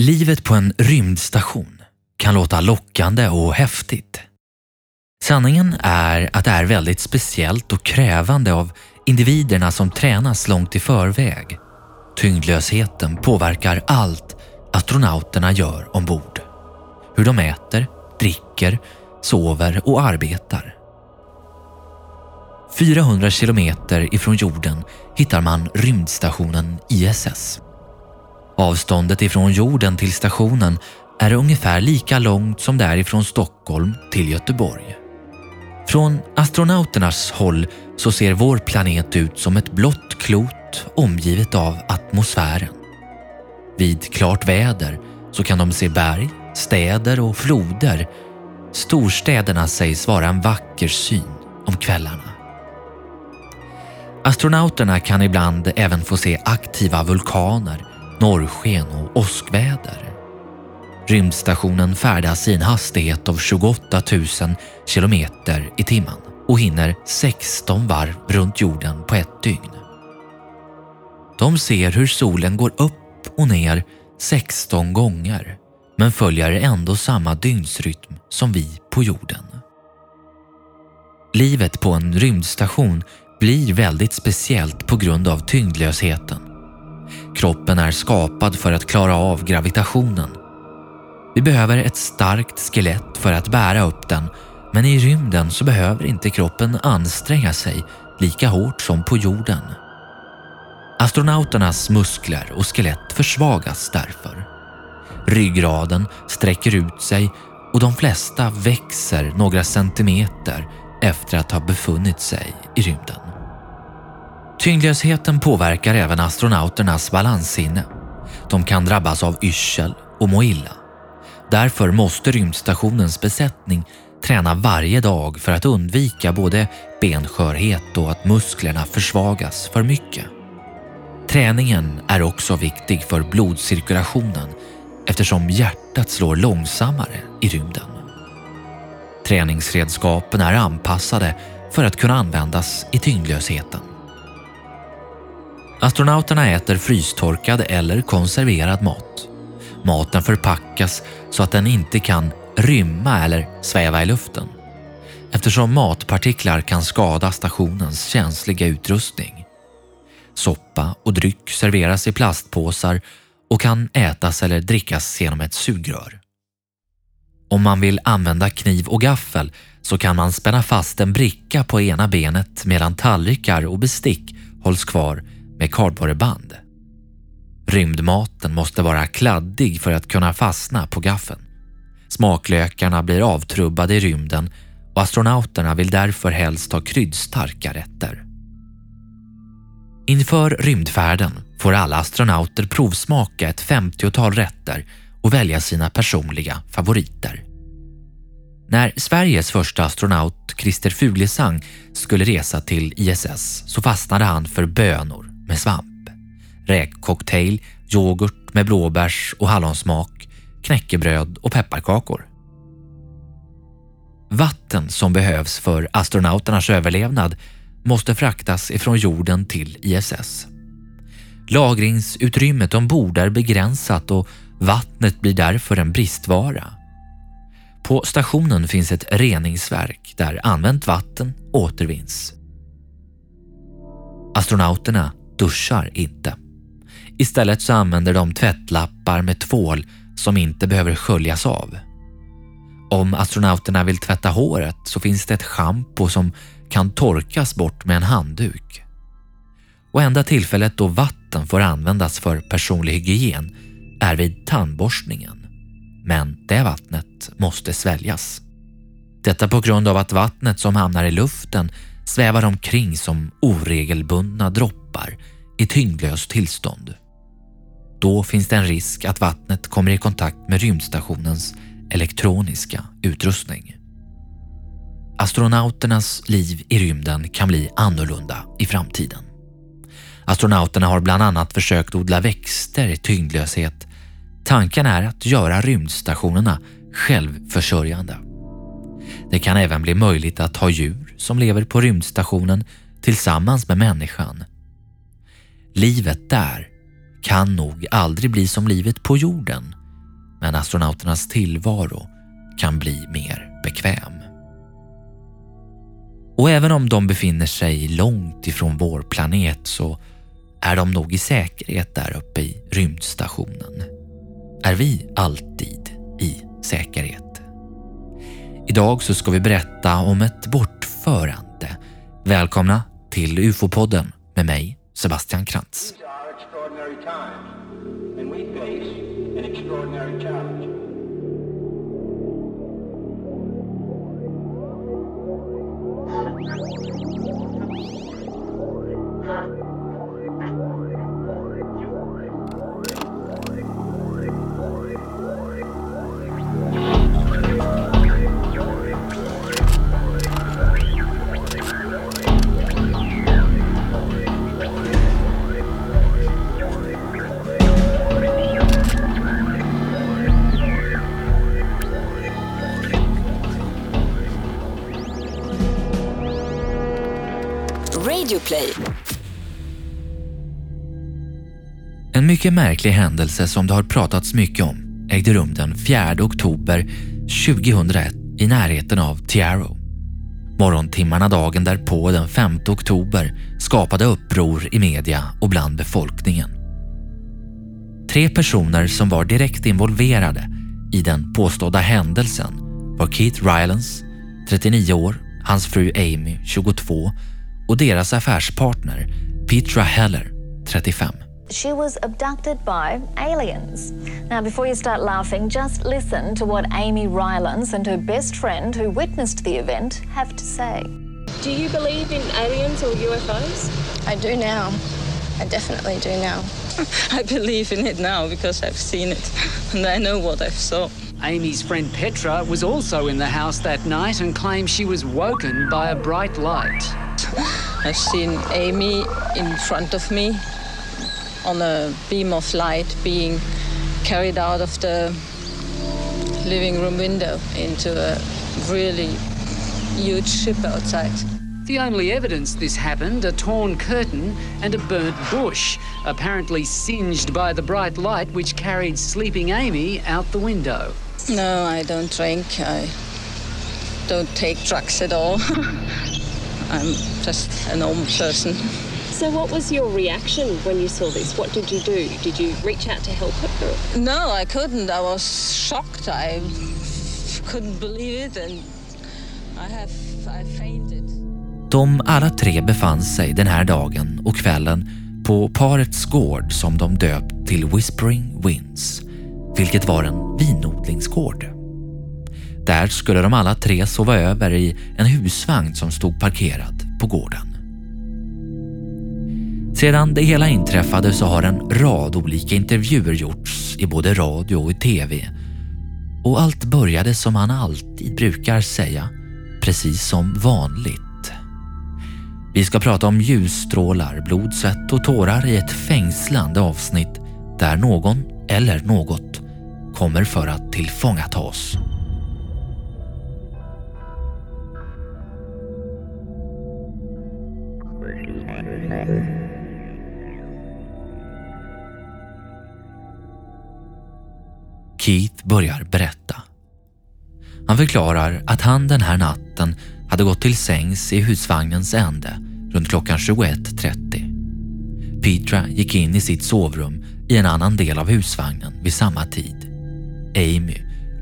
Livet på en rymdstation kan låta lockande och häftigt. Sanningen är att det är väldigt speciellt och krävande av individerna som tränas långt i förväg. Tyngdlösheten påverkar allt astronauterna gör ombord. Hur de äter, dricker, sover och arbetar. 400 kilometer ifrån jorden hittar man rymdstationen ISS. Avståndet ifrån jorden till stationen är ungefär lika långt som det är ifrån Stockholm till Göteborg. Från astronauternas håll så ser vår planet ut som ett blått klot omgivet av atmosfären. Vid klart väder så kan de se berg, städer och floder. Storstäderna sägs vara en vacker syn om kvällarna. Astronauterna kan ibland även få se aktiva vulkaner, norrsken och åskväder. Rymdstationen färdas i en hastighet av 28 000 kilometer i timmen och hinner 16 varv runt jorden på ett dygn. De ser hur solen går upp och ner 16 gånger men följer ändå samma dygnsrytm som vi på jorden. Livet på en rymdstation blir väldigt speciellt på grund av tyngdlösheten. Kroppen är skapad för att klara av gravitationen. Vi behöver ett starkt skelett för att bära upp den men i rymden så behöver inte kroppen anstränga sig lika hårt som på jorden. Astronauternas muskler och skelett försvagas därför. Ryggraden sträcker ut sig och de flesta växer några centimeter efter att ha befunnit sig i rymden. Tyngdlösheten påverkar även astronauternas balanssinne. De kan drabbas av yrsel och må illa. Därför måste rymdstationens besättning träna varje dag för att undvika både benskörhet och att musklerna försvagas för mycket. Träningen är också viktig för blodcirkulationen eftersom hjärtat slår långsammare i rymden. Träningsredskapen är anpassade för att kunna användas i tyngdlösheten. Astronauterna äter frystorkad eller konserverad mat. Maten förpackas så att den inte kan rymma eller sväva i luften eftersom matpartiklar kan skada stationens känsliga utrustning. Soppa och dryck serveras i plastpåsar och kan ätas eller drickas genom ett sugrör. Om man vill använda kniv och gaffel så kan man spänna fast en bricka på ena benet medan tallrikar och bestick hålls kvar med kardborreband. Rymdmaten måste vara kladdig för att kunna fastna på gaffeln. Smaklökarna blir avtrubbade i rymden och astronauterna vill därför helst ha kryddstarka rätter. Inför rymdfärden får alla astronauter provsmaka ett 50-tal rätter och välja sina personliga favoriter. När Sveriges första astronaut Christer Fuglesang skulle resa till ISS så fastnade han för bönor med svamp, räkcocktail, yoghurt med blåbärs och hallonsmak, knäckebröd och pepparkakor. Vatten som behövs för astronauternas överlevnad måste fraktas ifrån jorden till ISS. Lagringsutrymmet ombord är begränsat och vattnet blir därför en bristvara. På stationen finns ett reningsverk där använt vatten återvinns. Astronauterna duschar inte. Istället så använder de tvättlappar med tvål som inte behöver sköljas av. Om astronauterna vill tvätta håret så finns det ett schampo som kan torkas bort med en handduk. Och enda tillfället då vatten får användas för personlig hygien är vid tandborstningen. Men det vattnet måste sväljas. Detta på grund av att vattnet som hamnar i luften svävar omkring som oregelbundna droppar i tyngdlöst tillstånd. Då finns det en risk att vattnet kommer i kontakt med rymdstationens elektroniska utrustning. Astronauternas liv i rymden kan bli annorlunda i framtiden. Astronauterna har bland annat försökt odla växter i tyngdlöshet. Tanken är att göra rymdstationerna självförsörjande. Det kan även bli möjligt att ha djur som lever på rymdstationen tillsammans med människan. Livet där kan nog aldrig bli som livet på jorden men astronauternas tillvaro kan bli mer bekväm. Och även om de befinner sig långt ifrån vår planet så är de nog i säkerhet där uppe i rymdstationen. Är vi alltid i säkerhet? Idag så ska vi berätta om ett bortförande. Välkomna till UFO-podden med mig, Sebastian Krantz. Radioplay. En mycket märklig händelse som det har pratats mycket om ägde rum den 4 oktober 2001 i närheten av Tiaro. Morgontimmarna dagen därpå, den 5 oktober, skapade uppror i media och bland befolkningen. Tre personer som var direkt involverade i den påstådda händelsen var Keith Rylance, 39 år, hans fru Amy, 22 och deras affärspartner Petra Heller, 35. She was abducted by aliens. Now, before you start laughing, just listen to what Amy Rylance and her best friend, who witnessed the event, have to say. Do you believe in aliens or UFOs? I do now. I definitely do now. I believe in it now because I've seen it and I know what I saw. Amy's friend Petra was also in the house that night and claims she was woken by a bright light. I've seen Amy in front of me on a beam of light being carried out of the living room window into a really huge ship outside. The only evidence this happened a torn curtain and a burnt bush, apparently singed by the bright light which carried sleeping Amy out the window. No, I don't drink. I don't take drugs at all. I'm just a normal person. So, what was your reaction when you saw this? What did you do? Did you reach out to help her? No, I couldn't. I was shocked. I couldn't believe it, and I have I fainted. De alla tre befann sig den här dagen och kvällen på parets gård som de döpt till Whispering Winds, vilket var en vinodlingsgård. Där skulle de alla tre sova över i en husvagn som stod parkerad på gården. Sedan det hela inträffade så har en rad olika intervjuer gjorts i både radio och i TV. Och allt började som han alltid brukar säga, precis som vanligt. Vi ska prata om ljusstrålar, blod, svett och tårar i ett fängslande avsnitt där någon eller något kommer för att tillfångata oss. Keith börjar berätta. Han förklarar att han den här natten hade gått till sängs i husvagnens ände runt klockan 21.30. Petra gick in i sitt sovrum i en annan del av husvagnen vid samma tid. Amy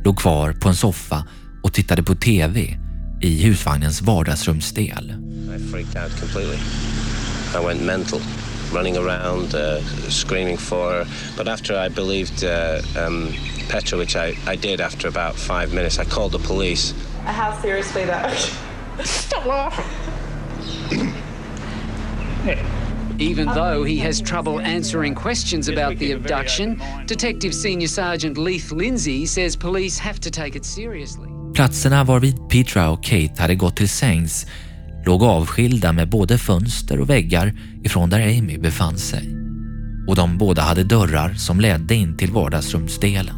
låg kvar på en soffa och tittade på TV i husvagnens vardagsrumsdel. I freaked out completely. I went mental, running around, uh, screaming for her. But after I believed uh, um, Petra, which I, I did after about five minutes, I called the police. How seriously though? Stop laughing. Even though he has trouble answering questions about the abduction, Detective Senior Sergeant Leith Lindsay says police have to take it seriously. Platserna varvid Petra och Kate hade gått till sängs låg avskilda med både fönster och väggar ifrån där Amy befann sig. Och de båda hade dörrar som ledde in till vardagsrumsdelen.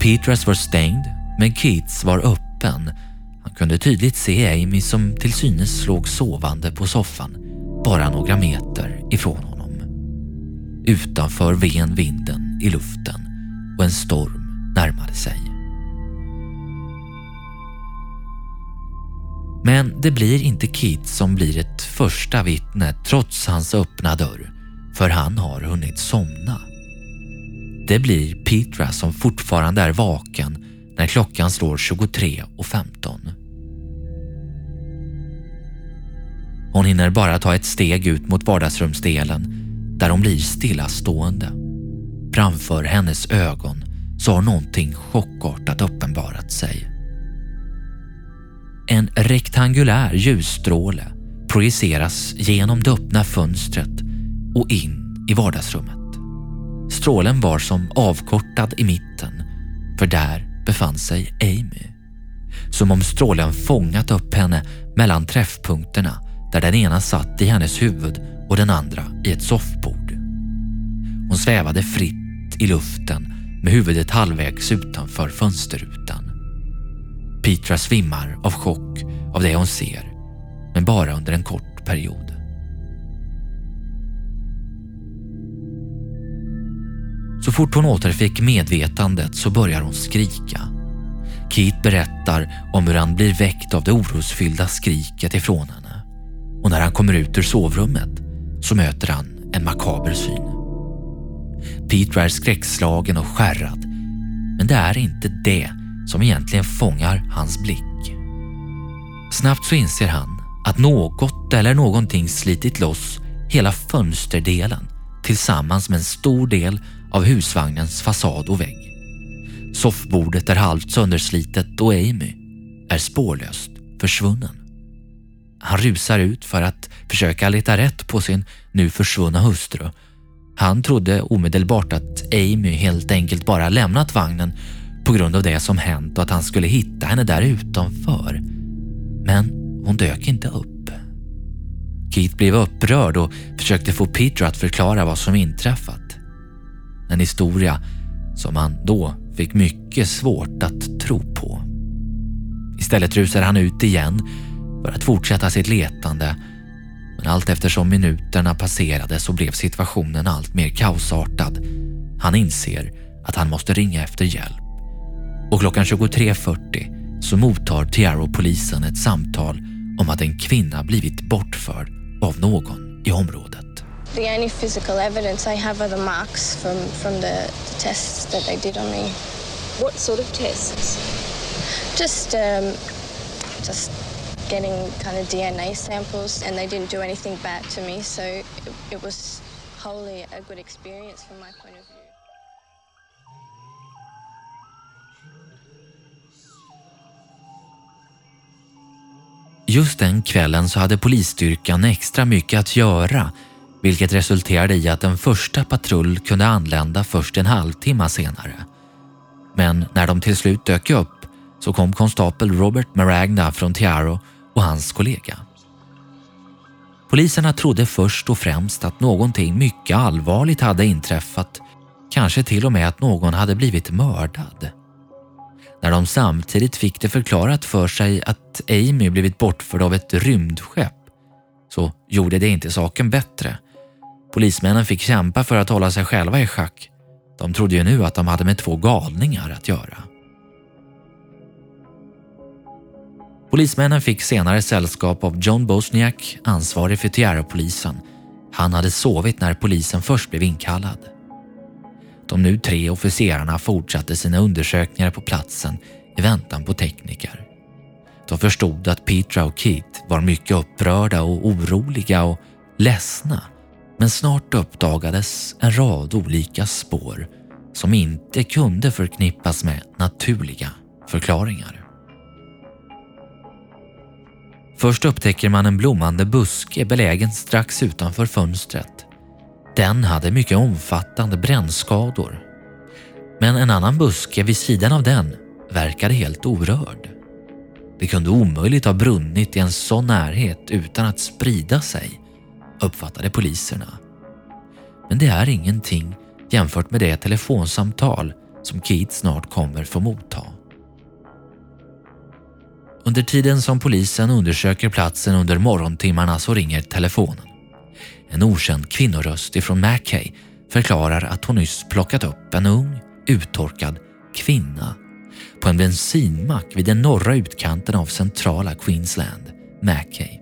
Petras var stängd, men Keats var öppen. Han kunde tydligt se Amy som till synes låg sovande på soffan bara några meter ifrån honom. Utanför ven vinden i luften och en storm närmade sig. Men det blir inte Kit som blir ett första vittne trots hans öppna dörr, för han har hunnit somna. Det blir Petra som fortfarande är vaken när klockan slår 23.15. Hon hinner bara ta ett steg ut mot vardagsrumsdelen där hon blir stillastående. Framför hennes ögon så har någonting chockartat uppenbarat sig. En rektangulär ljusstråle projiceras genom det öppna fönstret och in i vardagsrummet. Strålen var som avkortad i mitten, för där befann sig Amy. Som om strålen fångat upp henne mellan träffpunkterna där den ena satt i hennes huvud och den andra i ett soffbord. Hon svävade fritt i luften med huvudet halvvägs utanför fönsterrutan. Petra svimmar av chock av det hon ser, men bara under en kort period. Så fort hon återfick medvetandet så börjar hon skrika. Keith berättar om hur han blir väckt av det orosfyllda skriket ifrån henne. Och när han kommer ut ur sovrummet så möter han en makaber syn. Peter är skräckslagen och skärrad, men det är inte det som egentligen fångar hans blick. Snabbt så inser han att något eller någonting slitit loss hela fönsterdelen tillsammans med en stor del av husvagnens fasad och vägg. Soffbordet är halvt sönderslitet och Amy är spårlöst försvunnen. Han rusar ut för att försöka leta rätt på sin nu försvunna hustru. Han trodde omedelbart att Amy helt enkelt bara lämnat vagnen på grund av det som hänt och att han skulle hitta henne där utanför. Men hon dök inte upp. Keith blev upprörd och försökte få Peter att förklara vad som inträffat. En historia som han då fick mycket svårt att tro på. Istället rusade han ut igen för att fortsätta sitt letande men allt eftersom minuterna passerade så blev situationen allt mer kaosartad. Han inser att han måste ringa efter hjälp och klockan 23.40 så mottar Tiaro-polisen ett samtal om att en kvinna blivit bortförd av någon i området. The only physical evidence I have are the marks from, from the, the tests that they did on me. What sort of tests? Just, um, just getting kind of DNA samples, and they didn't do anything bad to me, so it, it was wholly a good experience from my point of view. Just den kvällen så hade polisstyrkan extra mycket att göra vilket resulterade i att en första patrull kunde anlända först en halvtimme senare. Men när de till slut dök upp så kom konstapel Robert Maragna från Tiaro och hans kollega. Poliserna trodde först och främst att någonting mycket allvarligt hade inträffat, kanske till och med att någon hade blivit mördad. När de samtidigt fick det förklarat för sig att Amy blivit bortförd av ett rymdskepp så gjorde det inte saken bättre. Polismännen fick kämpa för att hålla sig själva i schack. De trodde ju nu att de hade med två galningar att göra. Polismännen fick senare sällskap av John Bosniak, ansvarig för Tierra-polisen. Han hade sovit när polisen först blev inkallad. De nu tre officerarna fortsatte sina undersökningar på platsen i väntan på tekniker. De förstod att Petra och Keith var mycket upprörda och oroliga och ledsna men snart uppdagades en rad olika spår som inte kunde förknippas med naturliga förklaringar. Först upptäcker man en blommande buske belägen strax utanför fönstret. Den hade mycket omfattande brännskador. Men en annan buske vid sidan av den verkade helt orörd. Det kunde omöjligt ha brunnit i en sån närhet utan att sprida sig uppfattade poliserna. Men det är ingenting jämfört med det telefonsamtal som Keith snart kommer få motta. Under tiden som polisen undersöker platsen under morgontimmarna så ringer telefonen. En okänd kvinnoröst ifrån Mackay förklarar att hon nyss plockat upp en ung, uttorkad kvinna på en bensinmack vid den norra utkanten av centrala Queensland, Mackay,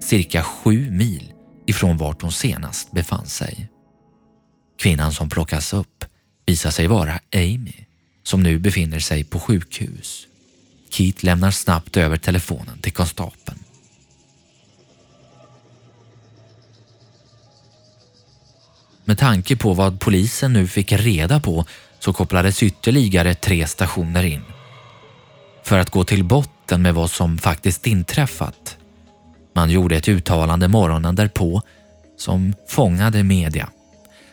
cirka sju mil ifrån vart hon senast befann sig. Kvinnan som plockas upp visar sig vara Amy som nu befinner sig på sjukhus. Keith lämnar snabbt över telefonen till konstapeln. Med tanke på vad polisen nu fick reda på så kopplades ytterligare tre stationer in för att gå till botten med vad som faktiskt inträffat. Man gjorde ett uttalande morgonen därpå som fångade media.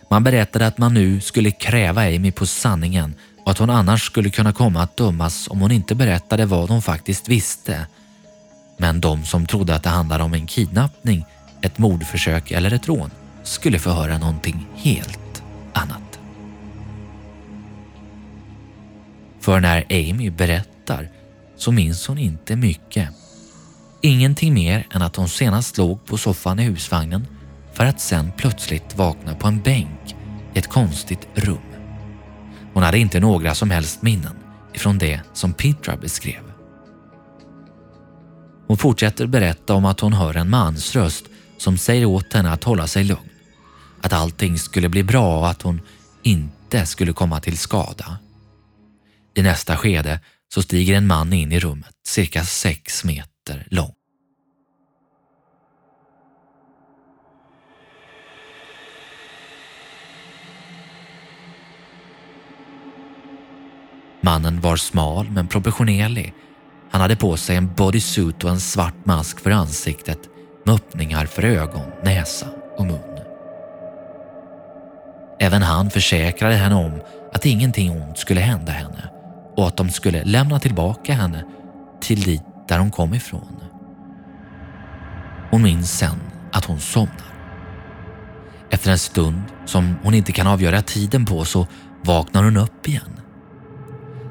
Man berättade att man nu skulle kräva Amy på sanningen och att hon annars skulle kunna komma att dömas om hon inte berättade vad hon faktiskt visste. Men de som trodde att det handlade om en kidnappning, ett mordförsök eller ett rån skulle få höra någonting helt annat. För när Amy berättar så minns hon inte mycket. Ingenting mer än att hon senast låg på soffan i husvagnen för att sen plötsligt vakna på en bänk i ett konstigt rum. Hon hade inte några som helst minnen ifrån det som Petra beskrev. Hon fortsätter berätta om att hon hör en mans röst som säger åt henne att hålla sig lugn. Att allting skulle bli bra och att hon inte skulle komma till skada. I nästa skede så stiger en man in i rummet cirka sex meter lång. Mannen var smal men proportionerlig. Han hade på sig en bodysuit och en svart mask för ansiktet med öppningar för ögon, näsa och mun. Även han försäkrade henne om att ingenting ont skulle hända henne och att de skulle lämna tillbaka henne till dit där hon kom ifrån. Hon minns sen att hon somnar. Efter en stund som hon inte kan avgöra tiden på så vaknar hon upp igen.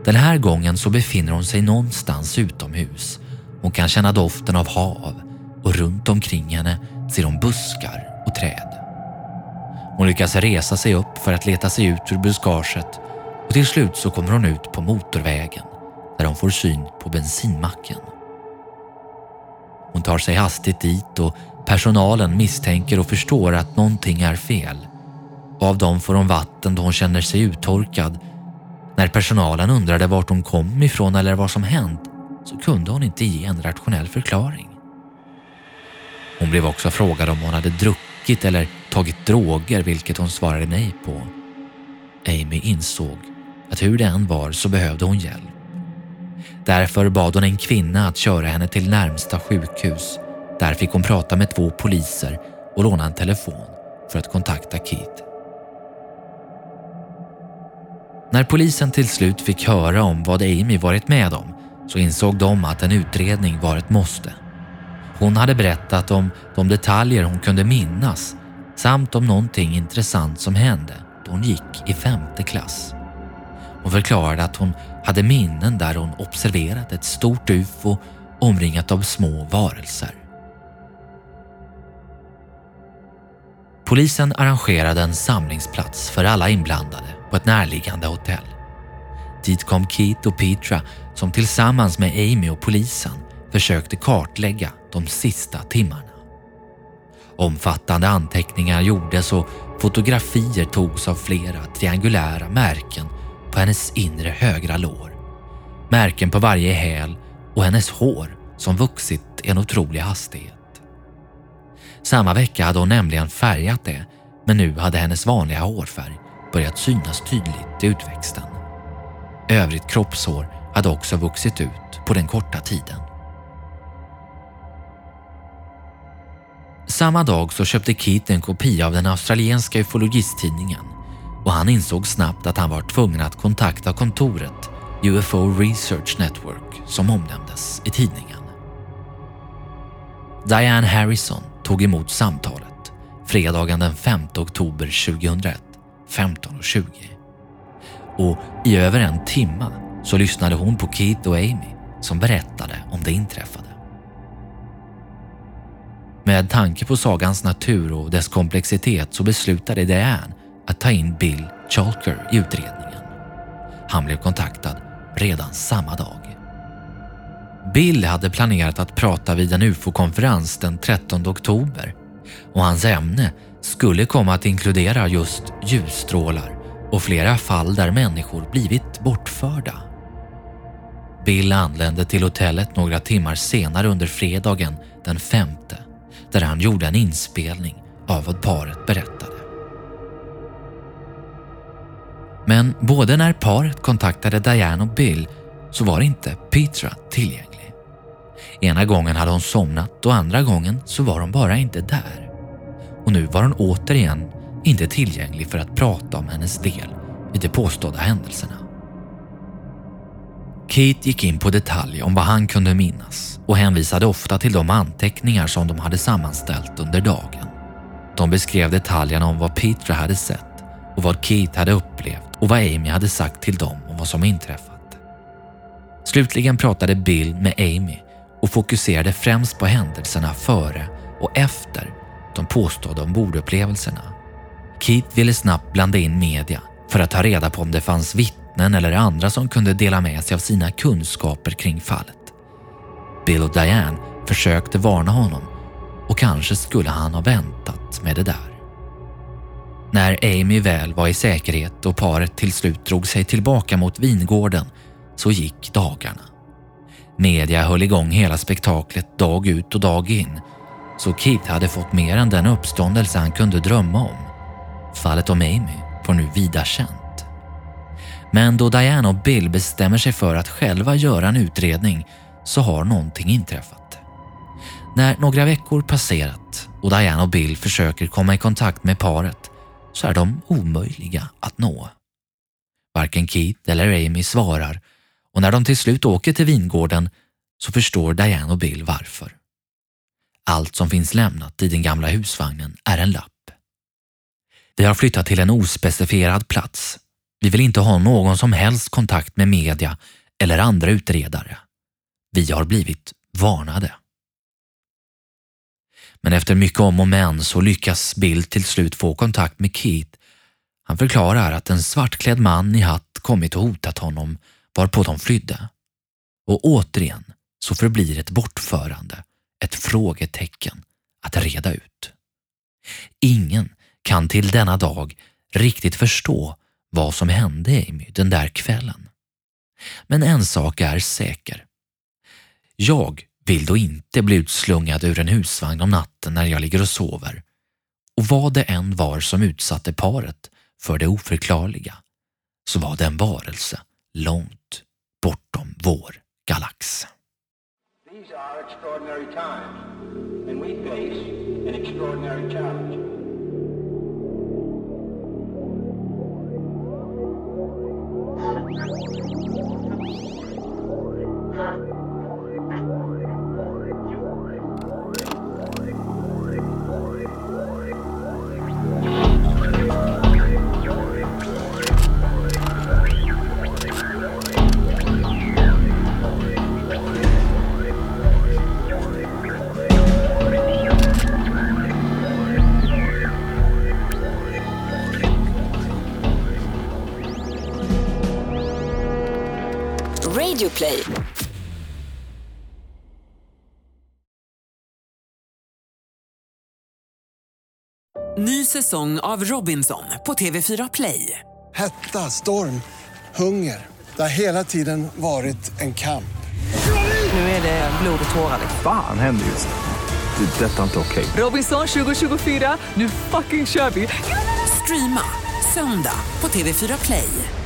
Den här gången så befinner hon sig någonstans utomhus. Hon kan känna doften av hav och runt omkring henne ser hon buskar och träd. Hon lyckas resa sig upp för att leta sig ut ur buskaget och till slut så kommer hon ut på motorvägen där hon får syn på bensinmacken. Hon tar sig hastigt dit och personalen misstänker och förstår att någonting är fel. Av dem får hon vatten då hon känner sig uttorkad när personalen undrade vart hon kom ifrån eller vad som hänt så kunde hon inte ge en rationell förklaring. Hon blev också frågad om hon hade druckit eller tagit droger vilket hon svarade nej på. Amy insåg att hur det än var så behövde hon hjälp. Därför bad hon en kvinna att köra henne till närmsta sjukhus. Där fick hon prata med två poliser och låna en telefon för att kontakta Keith. När polisen till slut fick höra om vad Amy varit med om så insåg de att en utredning var ett måste. Hon hade berättat om de detaljer hon kunde minnas samt om någonting intressant som hände då hon gick i femte klass. Hon förklarade att hon hade minnen där hon observerat ett stort ufo omringat av små varelser. Polisen arrangerade en samlingsplats för alla inblandade på ett närliggande hotell. Dit kom Keith och Petra som tillsammans med Amy och polisen försökte kartlägga de sista timmarna. Omfattande anteckningar gjordes och fotografier togs av flera triangulära märken på hennes inre högra lår. Märken på varje häl och hennes hår som vuxit i en otrolig hastighet. Samma vecka hade hon nämligen färgat det men nu hade hennes vanliga hårfärg börjat synas tydligt i utväxten. Övrigt kroppshår hade också vuxit ut på den korta tiden. Samma dag så köpte Keith en kopia av den australienska ufologistidningen och han insåg snabbt att han var tvungen att kontakta kontoret UFO Research Network som omnämndes i tidningen. Diane Harrison tog emot samtalet fredagen den 5 oktober 2001 15.20. Och i över en timme så lyssnade hon på Keith och Amy som berättade om det inträffade. Med tanke på sagans natur och dess komplexitet så beslutade Diane att ta in Bill Chalker i utredningen. Han blev kontaktad redan samma dag. Bill hade planerat att prata vid en UFO-konferens den 13 oktober och hans ämne skulle komma att inkludera just ljusstrålar och flera fall där människor blivit bortförda. Bill anlände till hotellet några timmar senare under fredagen den femte där han gjorde en inspelning av vad paret berättade. Men både när paret kontaktade Diane och Bill så var inte Petra tillgänglig. Ena gången hade hon somnat och andra gången så var hon bara inte där. Och nu var hon återigen inte tillgänglig för att prata om hennes del i de påstådda händelserna. Kate gick in på detalj om vad han kunde minnas och hänvisade ofta till de anteckningar som de hade sammanställt under dagen. De beskrev detaljerna om vad Petra hade sett och vad Kate hade upplevt och vad Amy hade sagt till dem om vad som inträffat. Slutligen pratade Bill med Amy och fokuserade främst på händelserna före och efter de påstådda ombordupplevelserna. Keith ville snabbt blanda in media för att ta reda på om det fanns vittnen eller andra som kunde dela med sig av sina kunskaper kring fallet. Bill och Diane försökte varna honom och kanske skulle han ha väntat med det där. När Amy väl var i säkerhet och paret till slut drog sig tillbaka mot vingården så gick dagarna. Media höll igång hela spektaklet dag ut och dag in så Keith hade fått mer än den uppståndelse han kunde drömma om. Fallet om Amy var nu vida känt. Men då Diane och Bill bestämmer sig för att själva göra en utredning så har någonting inträffat. När några veckor passerat och Diane och Bill försöker komma i kontakt med paret så är de omöjliga att nå. Varken Keith eller Amy svarar och när de till slut åker till vingården så förstår Diane och Bill varför. Allt som finns lämnat i den gamla husvagnen är en lapp. Vi har flyttat till en ospecifierad plats. Vi vill inte ha någon som helst kontakt med media eller andra utredare. Vi har blivit varnade. Men efter mycket om och men så lyckas Bill till slut få kontakt med Keith. Han förklarar att en svartklädd man i hatt kommit och hotat honom varpå de flydde. Och återigen så förblir ett bortförande ett frågetecken att reda ut. Ingen kan till denna dag riktigt förstå vad som hände Amy den där kvällen. Men en sak är säker. Jag vill då inte bli utslungad ur en husvagn om natten när jag ligger och sover. Och vad det än var som utsatte paret för det oförklarliga så var det en varelse långt bortom vår galax. Extraordinary times and we face an extraordinary challenge. Radioplay. Ny säsong av Robinson på TV4 Play. Hetta, storm, hunger. Det har hela tiden varit en kamp. Nu är det blod och tårar. Fan händer just nu? Det. detta är inte okej. Okay. Robinson 2024, nu fucking kör vi! Streama, söndag, på TV4 Play.